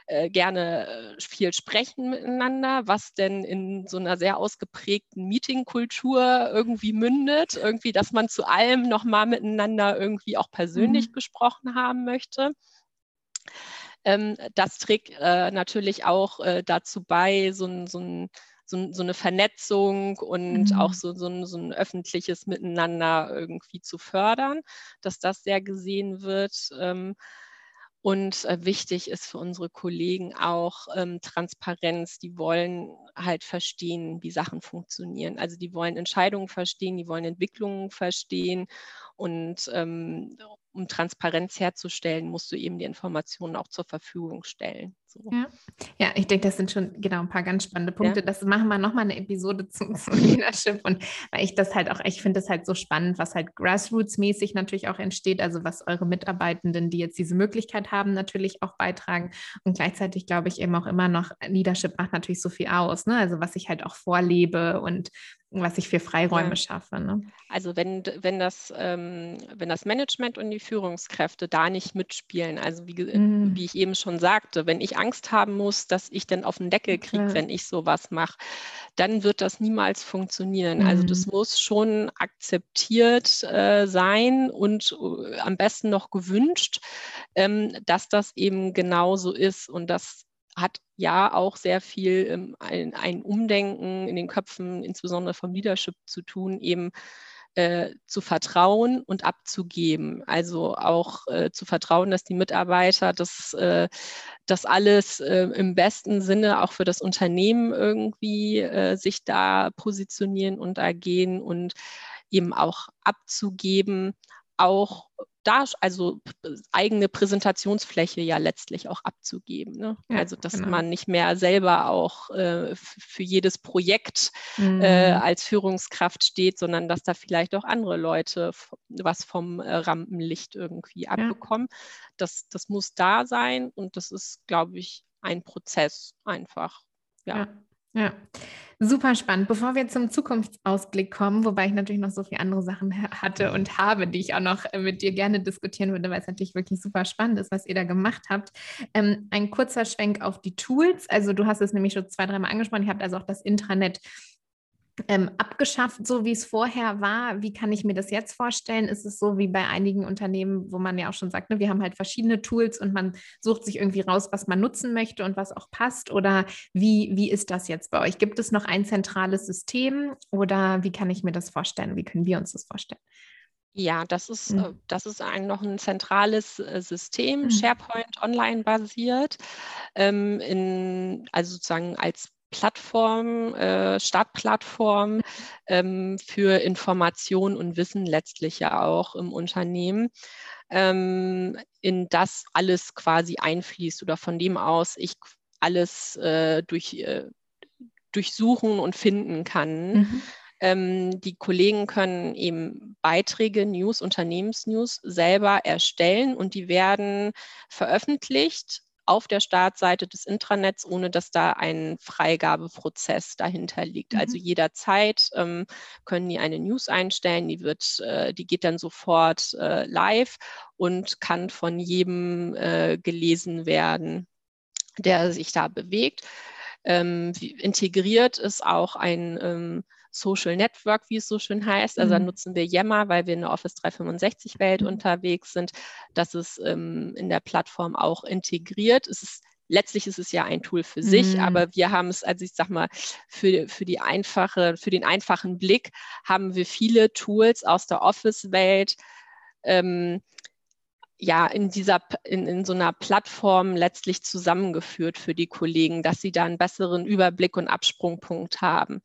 äh, gerne äh, viel sprechen miteinander, was denn in so einer sehr ausgeprägten Meetingkultur irgendwie mündet, irgendwie, dass man zu allem nochmal miteinander irgendwie auch persönlich mhm. gesprochen haben möchte. Ähm, das trägt äh, natürlich auch äh, dazu bei, so, ein, so, ein, so, so, eine Vernetzung und mhm. auch so, so ein, so, ein, öffentliches Miteinander irgendwie zu fördern, dass das sehr gesehen wird. Ähm, und äh, wichtig ist für unsere Kollegen auch ähm, Transparenz. Die wollen halt verstehen, wie Sachen funktionieren. Also die wollen Entscheidungen verstehen, die wollen Entwicklungen verstehen. Und ähm, um Transparenz herzustellen, musst du eben die Informationen auch zur Verfügung stellen. So. Ja. ja, ich denke, das sind schon genau ein paar ganz spannende Punkte. Ja. Das machen wir nochmal eine Episode zum, zum Leadership und weil ich das halt auch, ich finde das halt so spannend, was halt grassroots-mäßig natürlich auch entsteht, also was eure Mitarbeitenden, die jetzt diese Möglichkeit haben, natürlich auch beitragen und gleichzeitig glaube ich eben auch immer noch, Leadership macht natürlich so viel aus, ne? also was ich halt auch vorlebe und was ich für Freiräume ja. schaffe. Ne? Also wenn, wenn, das, ähm, wenn das Management und die Führungskräfte da nicht mitspielen, also wie, mhm. wie ich eben schon sagte, wenn ich Angst haben muss, dass ich dann auf den Deckel kriege, ja. wenn ich sowas mache, dann wird das niemals funktionieren. Mhm. Also das mhm. muss schon akzeptiert äh, sein und äh, am besten noch gewünscht, ähm, dass das eben genauso ist und dass hat ja auch sehr viel ähm, ein, ein, Umdenken in den Köpfen, insbesondere vom Leadership zu tun, eben äh, zu vertrauen und abzugeben. Also auch äh, zu vertrauen, dass die Mitarbeiter das, äh, das alles äh, im besten Sinne auch für das Unternehmen irgendwie äh, sich da positionieren und ergehen und eben auch abzugeben, auch da, also eigene Präsentationsfläche ja letztlich auch abzugeben. Ne? Ja, also dass genau. man nicht mehr selber auch äh, für jedes Projekt mhm. äh, als Führungskraft steht, sondern dass da vielleicht auch andere Leute was vom äh, Rampenlicht irgendwie abbekommen. Ja. Das, das muss da sein und das ist, glaube ich, ein Prozess einfach. ja. ja. Ja, super spannend. Bevor wir zum Zukunftsausblick kommen, wobei ich natürlich noch so viele andere Sachen hatte und habe, die ich auch noch äh, mit dir gerne diskutieren würde, weil es natürlich wirklich super spannend ist, was ihr da gemacht habt. Ähm, ein kurzer Schwenk auf die Tools. Also du hast es nämlich schon zwei, dreimal angesprochen. Ihr habt also auch das Intranet ähm, abgeschafft, so wie es vorher war. Wie kann ich mir das jetzt vorstellen? Ist es so wie bei einigen Unternehmen, wo man ja auch schon sagt, ne, wir haben halt verschiedene Tools und man sucht sich irgendwie raus, was man nutzen möchte und was auch passt? Oder wie, wie ist das jetzt bei euch? Gibt es noch ein zentrales System oder wie kann ich mir das vorstellen? Wie können wir uns das vorstellen? Ja, das ist, mhm. das ist ein, noch ein zentrales äh, System, mhm. SharePoint online basiert, ähm, in, also sozusagen als Plattform, äh, Startplattform ähm, für Information und Wissen letztlich ja auch im Unternehmen, ähm, in das alles quasi einfließt oder von dem aus ich alles äh, durch, äh, durchsuchen und finden kann. Mhm. Ähm, die Kollegen können eben Beiträge, News, Unternehmensnews selber erstellen und die werden veröffentlicht auf der Startseite des Intranets, ohne dass da ein Freigabeprozess dahinter liegt. Also mhm. Also jederzeit ähm, können die eine News einstellen, die wird, äh, die geht dann sofort äh, live und kann von jedem äh, gelesen werden, der sich da bewegt. Ähm, integriert ist auch ein ähm, Social Network, wie es so schön heißt. Also mhm. da nutzen wir Yammer, weil wir in der Office 365-Welt mhm. unterwegs sind. Das ist ähm, in der Plattform auch integriert. Es ist letztlich ist es ja ein Tool für sich, mhm. aber wir haben es, also ich sag mal, für, für die einfache, für den einfachen Blick haben wir viele Tools aus der Office-Welt, ähm, ja, in dieser, in, in so einer Plattform letztlich zusammengeführt für die Kollegen, dass sie da einen besseren Überblick und Absprungpunkt haben.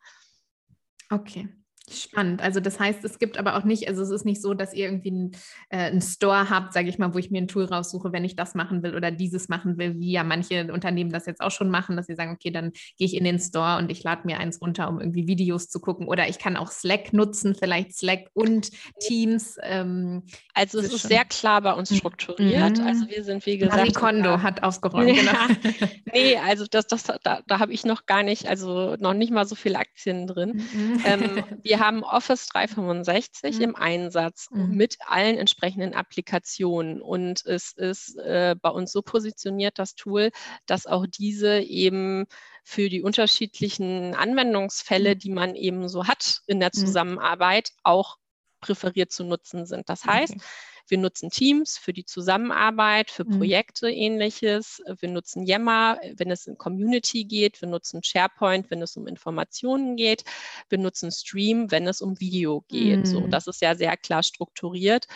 Okay. Spannend. Also das heißt, es gibt aber auch nicht, also es ist nicht so, dass ihr irgendwie einen, äh, einen Store habt, sage ich mal, wo ich mir ein Tool raussuche, wenn ich das machen will oder dieses machen will, wie ja manche Unternehmen das jetzt auch schon machen, dass sie sagen, okay, dann gehe ich in den Store und ich lade mir eins runter, um irgendwie Videos zu gucken. Oder ich kann auch Slack nutzen, vielleicht Slack und Teams. Ähm, also es ist sehr klar bei uns strukturiert. Mhm. Also wir sind, wie gesagt. Kondo hat aufgeräumt. Genau. nee, also das, das, da, da habe ich noch gar nicht, also noch nicht mal so viele Aktien drin. Mhm. Ähm, wir wir haben Office 365 mhm. im Einsatz mhm. mit allen entsprechenden Applikationen. Und es ist äh, bei uns so positioniert, das Tool, dass auch diese eben für die unterschiedlichen Anwendungsfälle, mhm. die man eben so hat in der mhm. Zusammenarbeit, auch präferiert zu nutzen sind. Das heißt, okay. Wir nutzen Teams für die Zusammenarbeit, für mhm. Projekte, mhm. ähnliches. Wir nutzen Yammer, wenn es in Community geht. Wir nutzen SharePoint, wenn es um Informationen geht. Wir nutzen Stream, wenn es um Video geht. Mhm. So, das ist ja sehr klar strukturiert.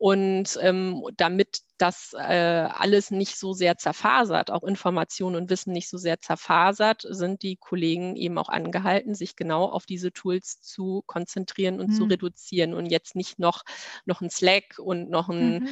Und ähm, damit das äh, alles nicht so sehr zerfasert, auch Information und Wissen nicht so sehr zerfasert, sind die Kollegen eben auch angehalten, sich genau auf diese Tools zu konzentrieren und mhm. zu reduzieren und jetzt nicht noch, noch ein Slack und noch ein mhm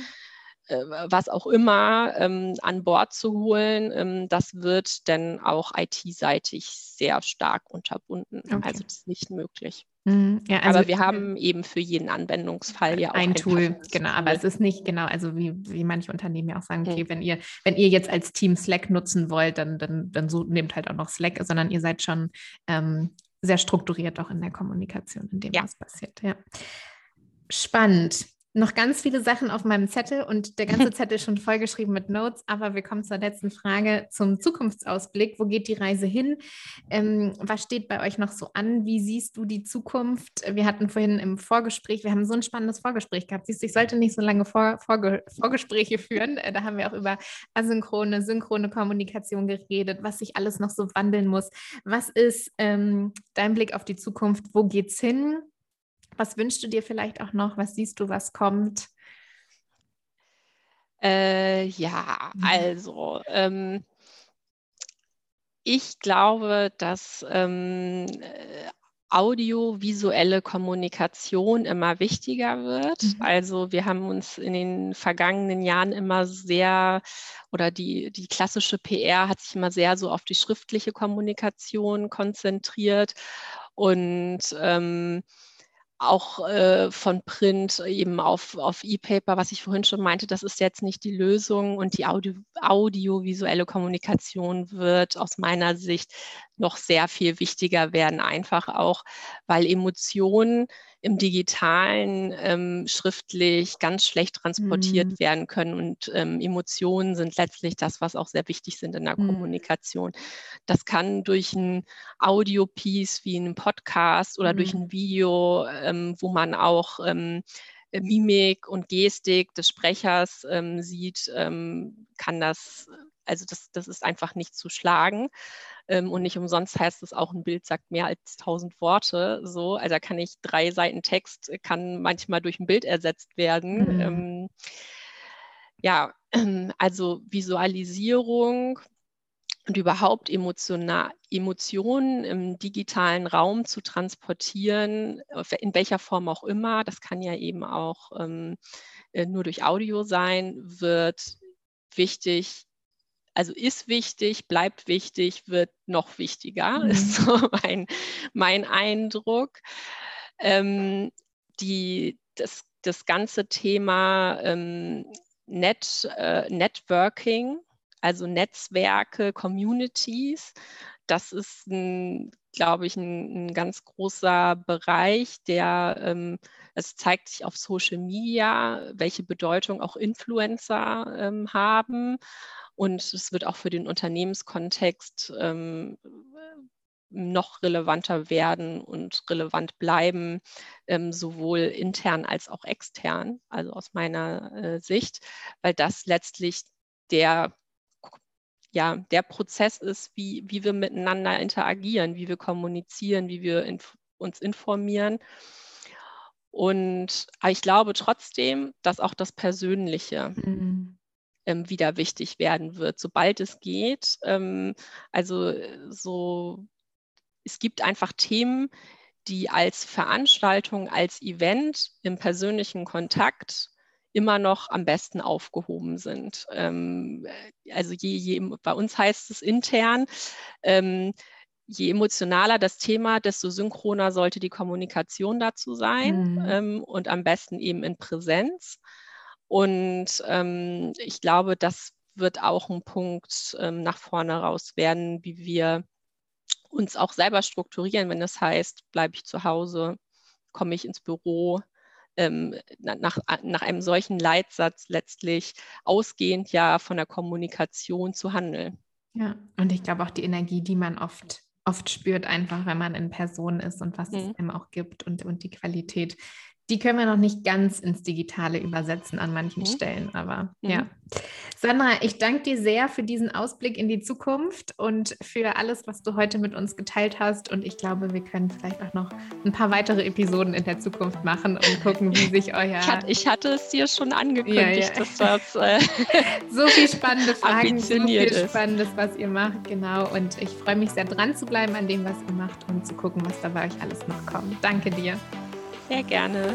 äh, was auch immer ähm, an Bord zu holen. Ähm, das wird dann auch IT-seitig sehr stark unterbunden. Okay. Also das ist nicht möglich. Mhm. Ja, also aber wir haben eben für jeden Anwendungsfall ja auch ein, ein Tool, genau. Aber es ist nicht genau, also wie, wie manche Unternehmen ja auch sagen, okay, mhm. wenn ihr, wenn ihr jetzt als Team Slack nutzen wollt, dann, dann, dann so, nehmt halt auch noch Slack, sondern ihr seid schon ähm, sehr strukturiert auch in der Kommunikation, in dem ja. was passiert. Ja. Spannend noch ganz viele Sachen auf meinem Zettel und der ganze Zettel ist schon vollgeschrieben mit Notes, aber wir kommen zur letzten Frage zum Zukunftsausblick. Wo geht die Reise hin? Ähm, was steht bei euch noch so an? Wie siehst du die Zukunft? Wir hatten vorhin im Vorgespräch, wir haben so ein spannendes Vorgespräch gehabt. Siehst du, ich sollte nicht so lange Vor Vorge Vorgespräche führen. Äh, da haben wir auch über asynchrone, synchrone Kommunikation geredet, was sich alles noch so wandeln muss. Was ist ähm, dein Blick auf die Zukunft? Wo geht's hin? Was wünschst du dir vielleicht auch noch? Was siehst du, was kommt? Äh, ja, mhm. also ähm, ich glaube, dass ähm, äh, audiovisuelle Kommunikation immer wichtiger wird. Mhm. Also wir haben uns in den vergangenen Jahren immer sehr oder die, die klassische PR hat sich immer sehr so auf die schriftliche Kommunikation konzentriert und ähm, auch äh, von Print eben auf, auf E-Paper, was ich vorhin schon meinte, das ist jetzt nicht die Lösung und die Audio, audiovisuelle Kommunikation wird aus meiner Sicht noch sehr viel wichtiger werden, einfach auch, weil Emotionen im digitalen ähm, schriftlich ganz schlecht transportiert mhm. werden können. Und ähm, Emotionen sind letztlich das, was auch sehr wichtig sind in der mhm. Kommunikation. Das kann durch ein Audio-Piece wie einen Podcast oder mhm. durch ein Video, ähm, wo man auch ähm, Mimik und Gestik des Sprechers ähm, sieht, ähm, kann das also das, das ist einfach nicht zu schlagen. Ähm, und nicht umsonst heißt es auch, ein Bild sagt mehr als tausend Worte. So, also da kann ich drei Seiten Text, äh, kann manchmal durch ein Bild ersetzt werden. Mhm. Ähm, ja, also Visualisierung und überhaupt Emotionen im digitalen Raum zu transportieren, in welcher Form auch immer, das kann ja eben auch ähm, äh, nur durch Audio sein, wird wichtig also ist wichtig, bleibt wichtig, wird noch wichtiger, mhm. ist so mein, mein Eindruck. Ähm, die, das, das ganze Thema ähm, Net, äh, Networking, also Netzwerke, Communities, das ist, glaube ich, ein, ein, ganz großer Bereich, der ähm, es zeigt sich auf Social Media, welche Bedeutung auch Influencer ähm, haben und es wird auch für den Unternehmenskontext ähm, noch relevanter werden und relevant bleiben, ähm, sowohl intern als auch extern, also aus meiner äh, Sicht, weil das letztlich der ja, der Prozess ist, wie, wie wir miteinander interagieren, wie wir kommunizieren, wie wir inf uns informieren. Und ich glaube trotzdem, dass auch das Persönliche mhm. Ähm, wieder wichtig werden wird, sobald es geht. Ähm, also so, es gibt einfach Themen, die als Veranstaltung, als Event im persönlichen Kontakt immer noch am besten aufgehoben sind. Ähm, also je, je, bei uns heißt es intern, ähm, je emotionaler das Thema, desto synchroner sollte die Kommunikation dazu sein mhm. ähm, und am besten eben in Präsenz. Und ähm, ich glaube, das wird auch ein Punkt ähm, nach vorne raus werden, wie wir uns auch selber strukturieren, wenn das heißt, bleibe ich zu Hause, komme ich ins Büro, ähm, nach, nach einem solchen Leitsatz letztlich ausgehend ja von der Kommunikation zu handeln. Ja, und ich glaube auch die Energie, die man oft, oft spürt, einfach wenn man in Person ist und was mhm. es einem auch gibt und, und die Qualität, die können wir noch nicht ganz ins Digitale übersetzen an manchen mhm. Stellen, aber mhm. ja. Sandra, ich danke dir sehr für diesen Ausblick in die Zukunft und für alles, was du heute mit uns geteilt hast. Und ich glaube, wir können vielleicht auch noch ein paar weitere Episoden in der Zukunft machen und gucken, wie sich euer. Ich hatte, ich hatte es dir schon angekündigt, ja, ja. dass das. Äh so viel spannende Fragen, so viel. Spannendes, was ihr macht, genau. Und ich freue mich sehr dran zu bleiben an dem, was ihr macht und zu gucken, was da bei euch alles noch kommt. Danke dir. Sehr gerne.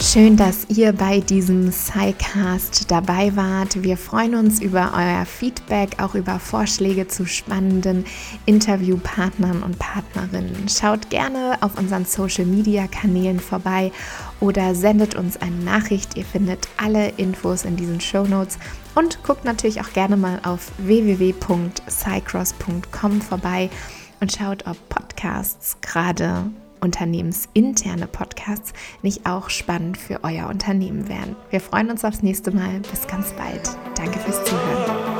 Schön, dass ihr bei diesem SciCast dabei wart. Wir freuen uns über euer Feedback, auch über Vorschläge zu spannenden Interviewpartnern und Partnerinnen. Schaut gerne auf unseren Social-Media-Kanälen vorbei oder sendet uns eine Nachricht. Ihr findet alle Infos in diesen Show Notes und guckt natürlich auch gerne mal auf www.cycross.com vorbei und schaut, ob Podcasts gerade unternehmensinterne Podcasts nicht auch spannend für euer Unternehmen wären. Wir freuen uns aufs nächste Mal. Bis ganz bald. Danke fürs Zuhören.